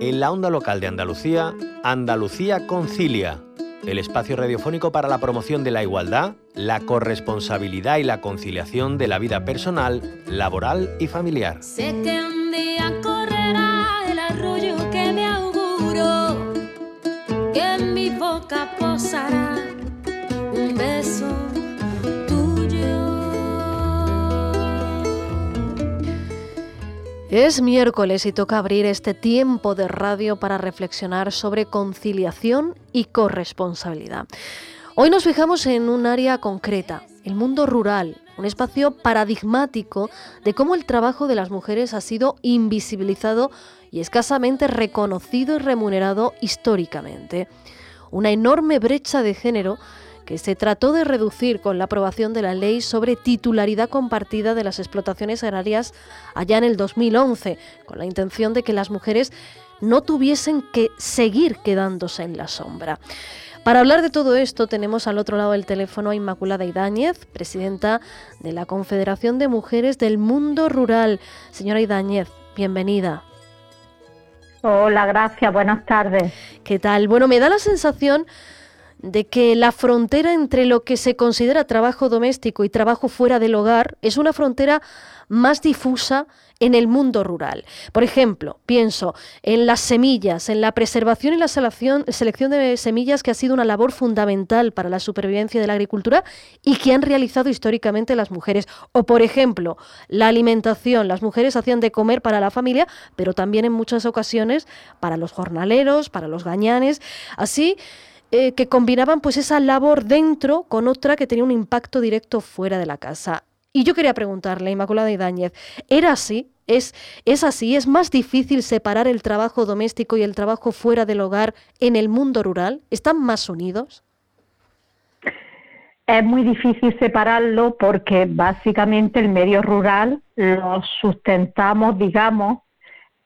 En la onda local de Andalucía, Andalucía Concilia, el espacio radiofónico para la promoción de la igualdad, la corresponsabilidad y la conciliación de la vida personal, laboral y familiar. Sé que un día correrá el arroyo que me auguro, que en mi boca posará Es miércoles y toca abrir este tiempo de radio para reflexionar sobre conciliación y corresponsabilidad. Hoy nos fijamos en un área concreta, el mundo rural, un espacio paradigmático de cómo el trabajo de las mujeres ha sido invisibilizado y escasamente reconocido y remunerado históricamente. Una enorme brecha de género que se trató de reducir con la aprobación de la ley sobre titularidad compartida de las explotaciones agrarias allá en el 2011, con la intención de que las mujeres no tuviesen que seguir quedándose en la sombra. Para hablar de todo esto tenemos al otro lado del teléfono a Inmaculada Idáñez, presidenta de la Confederación de Mujeres del Mundo Rural. Señora Idáñez, bienvenida. Hola, gracias, buenas tardes. ¿Qué tal? Bueno, me da la sensación de que la frontera entre lo que se considera trabajo doméstico y trabajo fuera del hogar es una frontera más difusa en el mundo rural. Por ejemplo, pienso en las semillas, en la preservación y la selección, de semillas que ha sido una labor fundamental para la supervivencia de la agricultura y que han realizado históricamente las mujeres. O, por ejemplo, la alimentación. Las mujeres hacían de comer para la familia, pero también en muchas ocasiones para los jornaleros, para los gañanes. Así, eh, que combinaban pues esa labor dentro con otra que tenía un impacto directo fuera de la casa. Y yo quería preguntarle, Inmaculada Idáñez, ¿era así? ¿Es, ¿Es así? ¿Es más difícil separar el trabajo doméstico y el trabajo fuera del hogar en el mundo rural? ¿Están más unidos? Es muy difícil separarlo porque básicamente el medio rural lo sustentamos, digamos,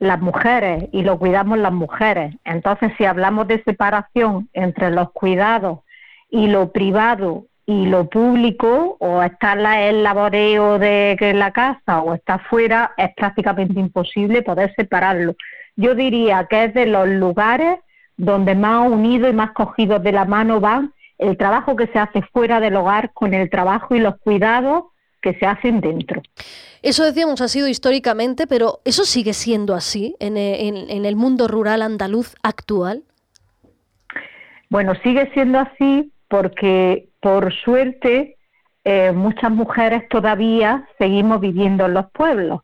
las mujeres y lo cuidamos las mujeres. Entonces, si hablamos de separación entre los cuidados y lo privado y lo público, o estar el laboreo de la casa o estar fuera, es prácticamente imposible poder separarlo. Yo diría que es de los lugares donde más unidos y más cogidos de la mano van el trabajo que se hace fuera del hogar con el trabajo y los cuidados que se hacen dentro. Eso decíamos ha sido históricamente, pero ¿eso sigue siendo así en, el mundo rural andaluz actual? Bueno, sigue siendo así porque por suerte eh, muchas mujeres todavía seguimos viviendo en los pueblos.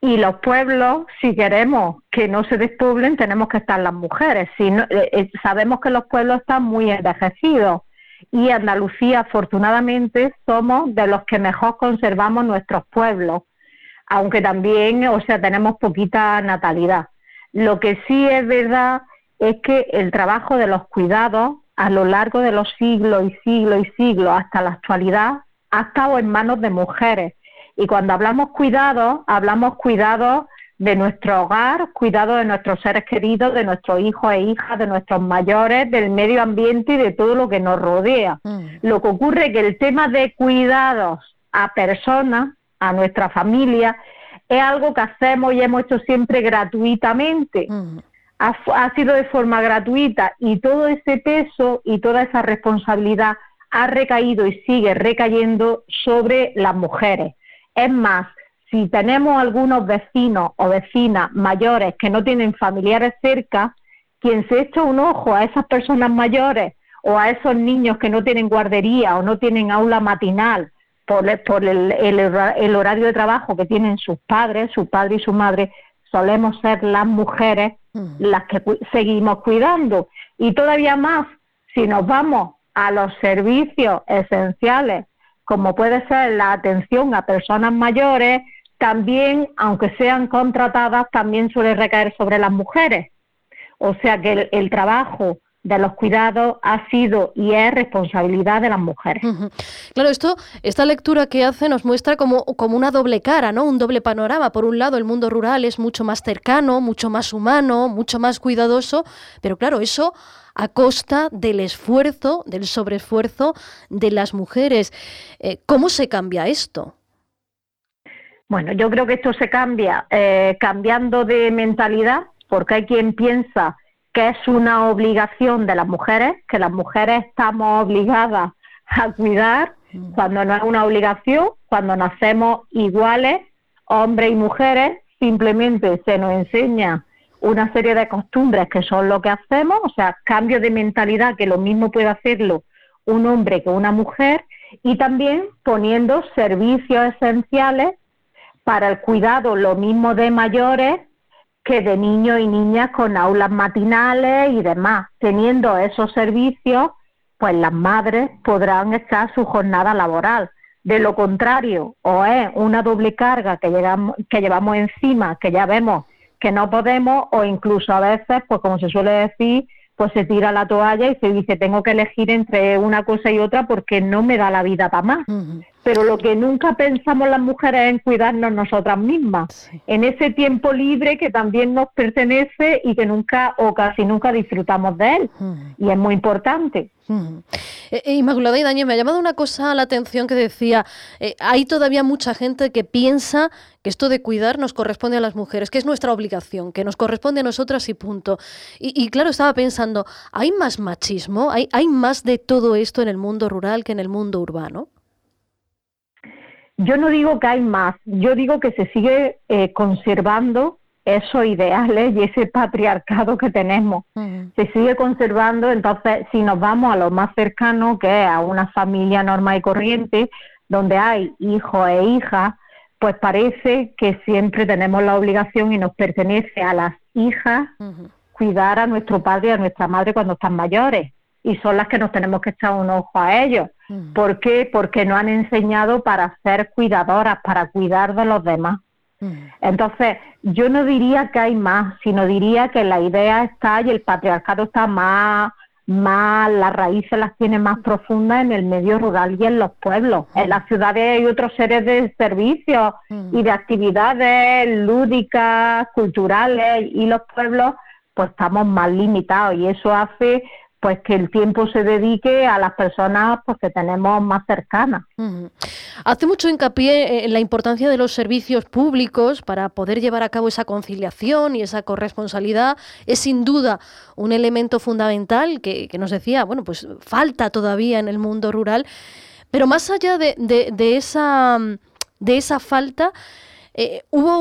Y los pueblos, si queremos que no se despoblen, tenemos que estar las mujeres. Si eh, eh, sabemos que los pueblos están muy envejecidos y Andalucía, afortunadamente, somos de los que mejor conservamos nuestros pueblos aunque también, o sea, tenemos poquita natalidad. Lo que sí es verdad es que el trabajo de los cuidados a lo largo de los siglos y siglos y siglos hasta la actualidad ha estado en manos de mujeres. Y cuando hablamos cuidados, hablamos cuidados de nuestro hogar, cuidado de nuestros seres queridos, de nuestros hijos e hijas, de nuestros mayores, del medio ambiente y de todo lo que nos rodea. Mm. Lo que ocurre es que el tema de cuidados a personas a nuestra familia, es algo que hacemos y hemos hecho siempre gratuitamente. ha, sido de forma gratuita y todo ese peso y toda esa responsabilidad ha recaído y sigue recayendo sobre las mujeres. Es más, si tenemos algunos vecinos o vecinas mayores que no tienen familiares cerca, quien se echa un ojo a esas personas mayores o a esos niños que no tienen guardería o no tienen aula matinal por, el, horario de trabajo que tienen sus padres, su padre y su madre, solemos ser las mujeres mm. las que seguimos cuidando. Y todavía más, si nos vamos a los servicios esenciales, como puede ser la atención a personas mayores, también, aunque sean contratadas, también suele recaer sobre las mujeres. O sea que el trabajo de los cuidados ha sido y es responsabilidad de las mujeres. Claro, esto, esta lectura que hace nos muestra como, una doble cara, ¿no? Un doble panorama. Por un lado, el mundo rural es mucho más cercano, mucho más humano, mucho más cuidadoso, pero claro, eso a costa del esfuerzo, del sobreesfuerzo de las mujeres. Eh, ¿Cómo se cambia esto? Bueno, yo creo que esto se cambia eh, cambiando de mentalidad, porque hay quien piensa que es una obligación de las mujeres, que las mujeres estamos obligadas a cuidar, mm. cuando no es una obligación, cuando nacemos iguales, hombres y mujeres, simplemente se nos enseña una serie de costumbres que son lo que hacemos, o sea, cambio de mentalidad que lo mismo puede hacerlo un hombre que una mujer, y también poniendo servicios esenciales para el cuidado, lo mismo de mayores que de niños y niñas con aulas matinales y demás. Teniendo esos servicios, pues las madres podrán echar su jornada laboral. De lo contrario, o es una doble carga que, llegamos, que llevamos encima, que ya vemos que no podemos, o incluso a veces, pues como se suele decir, pues se tira la toalla y se dice tengo que elegir entre una cosa y otra porque no me da la vida para más. Pero lo que nunca pensamos las mujeres es en cuidarnos nosotras mismas, en ese tiempo libre que también nos pertenece y que nunca o casi nunca disfrutamos de él. Y es muy importante. Eh, eh, Inmaculada y Daño, me ha llamado una cosa a la atención que decía, eh, hay todavía mucha gente que piensa que esto de cuidar nos corresponde a las mujeres, que es nuestra obligación, que nos corresponde a nosotras y punto. Y, claro, estaba pensando, ¿hay más machismo? ¿Hay, ¿Hay más de todo esto en el mundo rural que en el mundo urbano? Yo no digo que hay más, yo digo que se sigue conservando esos ideales y ese patriarcado que tenemos. Se sigue conservando, entonces si nos vamos a lo más cercano, que es a una familia normal y corriente, donde hay hijos e hijas, pues parece que siempre tenemos la obligación y nos pertenece a las hijas cuidar a nuestro padre y a nuestra madre cuando están mayores. Y son las que nos tenemos que echar un ojo a ellos. ¿Por qué? Porque no han enseñado para ser cuidadoras, para cuidar de los demás. Entonces, yo no diría que hay más, sino diría que la idea está y el patriarcado está más, más, las raíces las tiene más profundas en el medio rural y en los pueblos. En las ciudades hay otros seres de servicios y de actividades lúdicas, culturales, y los pueblos pues estamos más limitados y eso hace pues que el tiempo se dedique a las personas pues, que tenemos más cercanas. Hace mucho hincapié en la importancia de los servicios públicos para poder llevar a cabo esa conciliación y esa corresponsabilidad. Es sin duda un elemento fundamental que, nos decía, bueno, pues falta todavía en el mundo rural. Pero más allá de, esa, de esa falta, eh, hubo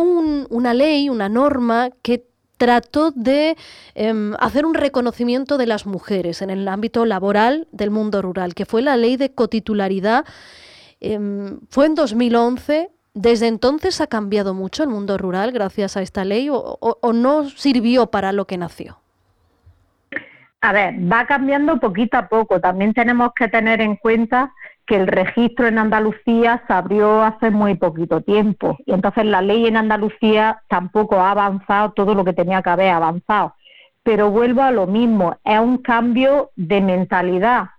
una ley, una norma que trató de em, hacer un reconocimiento de las mujeres en el ámbito laboral del mundo rural, que fue la ley de cotitularidad. Em, fue en 2011. ¿Desde entonces ha cambiado mucho el mundo rural gracias a esta ley o no sirvió para lo que nació? A ver, va cambiando poquito a poco. También tenemos que tener en cuenta que el registro en Andalucía se abrió hace muy poquito tiempo y entonces la ley en Andalucía tampoco ha avanzado todo lo que tenía que haber avanzado. Pero vuelvo a lo mismo, es un cambio de mentalidad.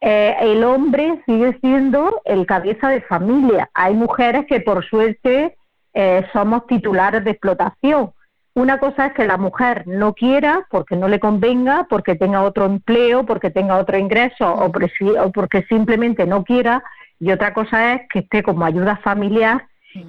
Eh, el hombre sigue siendo el cabeza de familia. Hay mujeres que por suerte eh, somos titulares de explotación, una cosa es que la mujer no quiera porque no le convenga, porque tenga otro empleo, porque tenga otro ingreso o, porque simplemente no quiera. Y otra cosa es que esté como ayuda familiar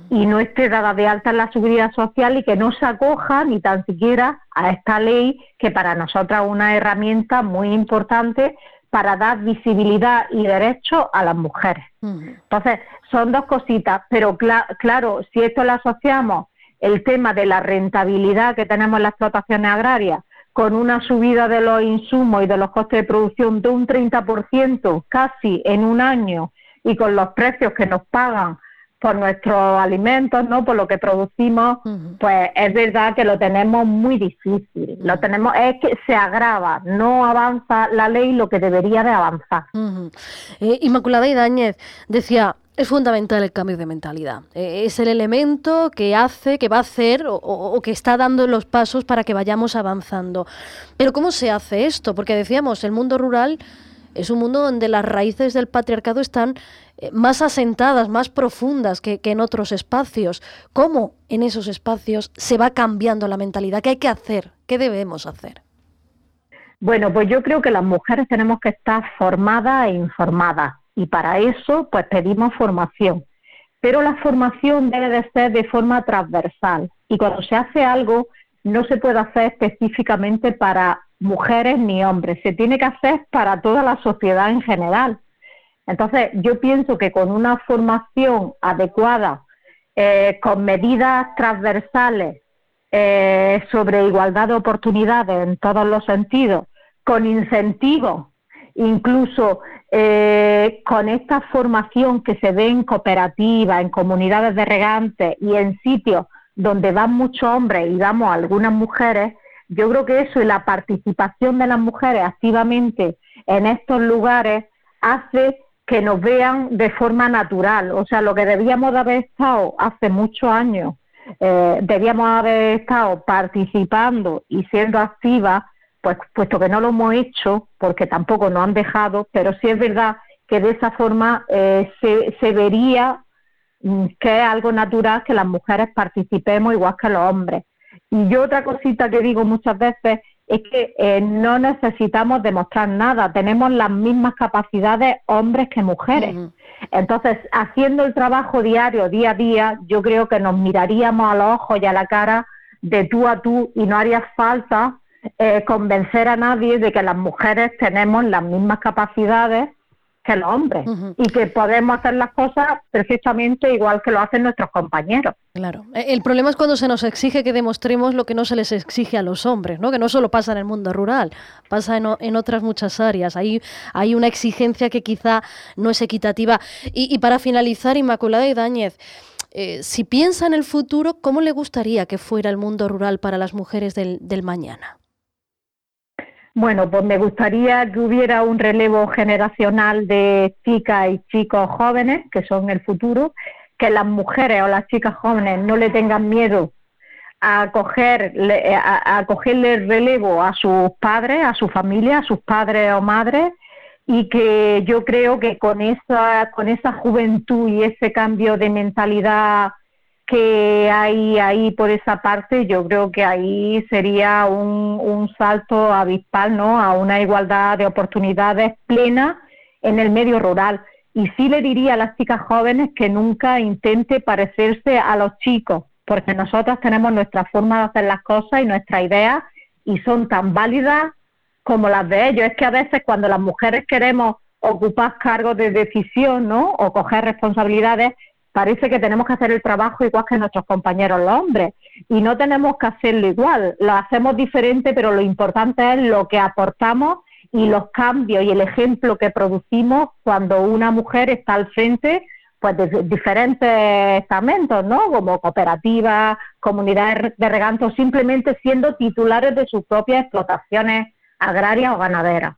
y no esté dada de alta en la seguridad social y que no se acoja ni tan siquiera a esta ley que para nosotras es una herramienta muy importante para dar visibilidad y derecho a las mujeres. Entonces, son dos cositas, pero claro, si esto lo asociamos el tema de la rentabilidad que tenemos en las explotaciones agrarias, con una subida de los insumos y de los costes de producción de un 30% casi en un año y con los precios que nos pagan por nuestros alimentos, ¿no? Por lo que producimos, pues es verdad que lo tenemos muy difícil. Lo tenemos es que se agrava, no avanza la ley lo que debería de avanzar. Eh, Inmaculada Idañez decía, es fundamental el cambio de mentalidad. E, es el elemento que hace, que va a hacer o, que está dando los pasos para que vayamos avanzando. Pero ¿cómo se hace esto? Porque decíamos, el mundo rural es un mundo donde las raíces del patriarcado están eh, más asentadas, más profundas que, que en otros espacios. ¿Cómo en esos espacios se va cambiando la mentalidad? ¿Qué hay que hacer? ¿Qué debemos hacer? Bueno, pues yo creo que las mujeres tenemos que estar formadas e informadas y para eso pues pedimos formación. Pero la formación debe de ser de forma transversal y cuando se hace algo no se puede hacer específicamente para mujeres ni hombres, se tiene que hacer para toda la sociedad en general. Entonces, yo pienso que con una formación adecuada, eh, con medidas transversales eh, sobre igualdad de oportunidades en todos los sentidos, con incentivos, incluso eh, con esta formación que se ve en cooperativas, en comunidades de regantes y en sitios donde van muchos hombres y vamos algunas mujeres, yo creo que eso y la participación de las mujeres activamente en estos lugares hace que nos vean de forma natural. O sea, lo que debíamos de haber estado hace muchos años, eh, debíamos haber estado participando y siendo activas, pues puesto que no lo hemos hecho, porque tampoco nos han dejado, pero sí es verdad que de esa forma eh, se, se vería mm, que es algo natural que las mujeres participemos igual que los hombres. Y yo otra cosita que digo muchas veces es que eh, no necesitamos demostrar nada, tenemos las mismas capacidades hombres que mujeres. Entonces, haciendo el trabajo diario, día a día, yo creo que nos miraríamos a los ojos y a la cara de tú a tú y no haría falta eh, convencer a nadie de que las mujeres tenemos las mismas capacidades que los hombres y que podemos hacer las cosas perfectamente igual que lo hacen nuestros compañeros. Claro. E, el problema es cuando se nos exige que demostremos lo que no se les exige a los hombres, ¿no? Que no solo pasa en el mundo rural, pasa en, otras muchas áreas. Hay, hay una exigencia que quizá no es equitativa. Y, para finalizar, Inmaculada Idáñez, eh, si piensa en el futuro, ¿cómo le gustaría que fuera el mundo rural para las mujeres del, del mañana? Bueno, pues me gustaría que hubiera un relevo generacional de chicas y chicos jóvenes, que son el futuro, que las mujeres o las chicas jóvenes no le tengan miedo a, coger, a, cogerle el relevo a sus padres, a su familia, a sus padres o madres, y que yo creo que con esa, con esa juventud y ese cambio de mentalidad que hay ahí por esa parte, yo creo que ahí sería un, un salto avispal ¿no? a una igualdad de oportunidades plena en el medio rural. Y sí le diría a las chicas jóvenes que nunca intente parecerse a los chicos, porque nosotras tenemos nuestra forma de hacer las cosas y nuestras ideas y son tan válidas como las de ellos. Es que a veces cuando las mujeres queremos ocupar cargos de decisión ¿no? o coger responsabilidades, parece que tenemos que hacer el trabajo igual que nuestros compañeros los hombres y no tenemos que hacerlo igual, lo hacemos diferente, pero lo importante es lo que aportamos y los cambios y el ejemplo que producimos cuando una mujer está al frente pues de diferentes estamentos, ¿no? Como cooperativas, comunidades de regantos, simplemente siendo titulares de sus propias explotaciones agraria o ganadera.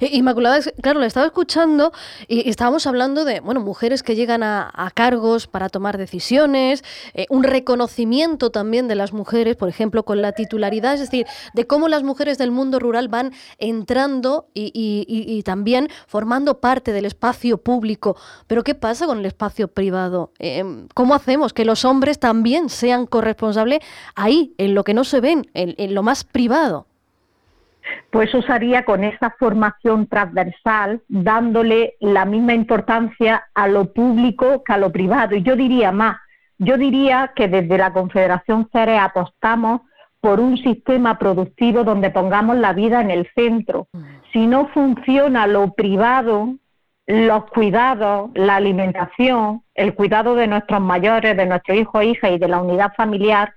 Inmaculada, claro, le estaba escuchando y, estábamos hablando de bueno, mujeres que llegan a, cargos para tomar decisiones, eh, un reconocimiento también de las mujeres, por ejemplo, con la titularidad, es decir, de cómo las mujeres del mundo rural van entrando y, también formando parte del espacio público. Pero ¿qué pasa con el espacio privado? Eh, ¿Cómo hacemos que los hombres también sean corresponsables ahí, en lo que no se ven, en lo más privado? Pues usaría con esa formación transversal, dándole la misma importancia a lo público que a lo privado. Y yo diría más, yo diría que desde la Confederación CERE apostamos por un sistema productivo donde pongamos la vida en el centro. Mm. Si no funciona lo privado, los cuidados, la alimentación, el cuidado de nuestros mayores, de nuestros hijos e hijas y de la unidad familiar,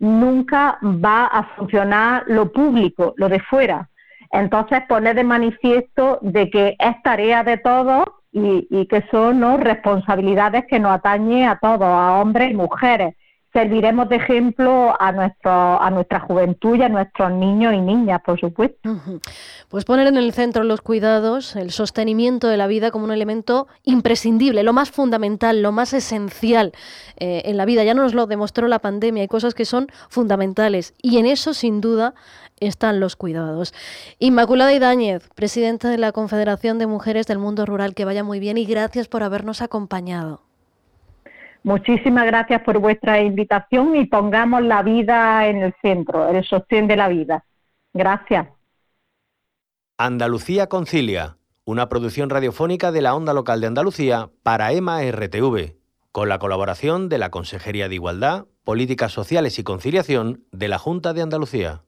nunca va a funcionar lo público, lo de fuera. Entonces, poner de manifiesto de que es tarea de todos y, que son responsabilidades que nos atañen a todos, a hombres y mujeres serviremos de ejemplo a, nuestro, a nuestra juventud y a nuestros niños y niñas, por supuesto. Pues poner en el centro los cuidados, el sostenimiento de la vida como un elemento imprescindible, lo más fundamental, lo más esencial eh, en la vida. Ya nos lo demostró la pandemia, hay cosas que son fundamentales y en eso, sin duda, están los cuidados. Inmaculada Idáñez, presidenta de la Confederación de Mujeres del Mundo Rural, que vaya muy bien y gracias por habernos acompañado. Muchísimas gracias por vuestra invitación y pongamos la vida en el centro, el sostén de la vida. Gracias. Andalucía Concilia, una producción radiofónica de la Onda Local de Andalucía para EMA RTV, con la colaboración de la Consejería de Igualdad, Políticas Sociales y Conciliación de la Junta de Andalucía.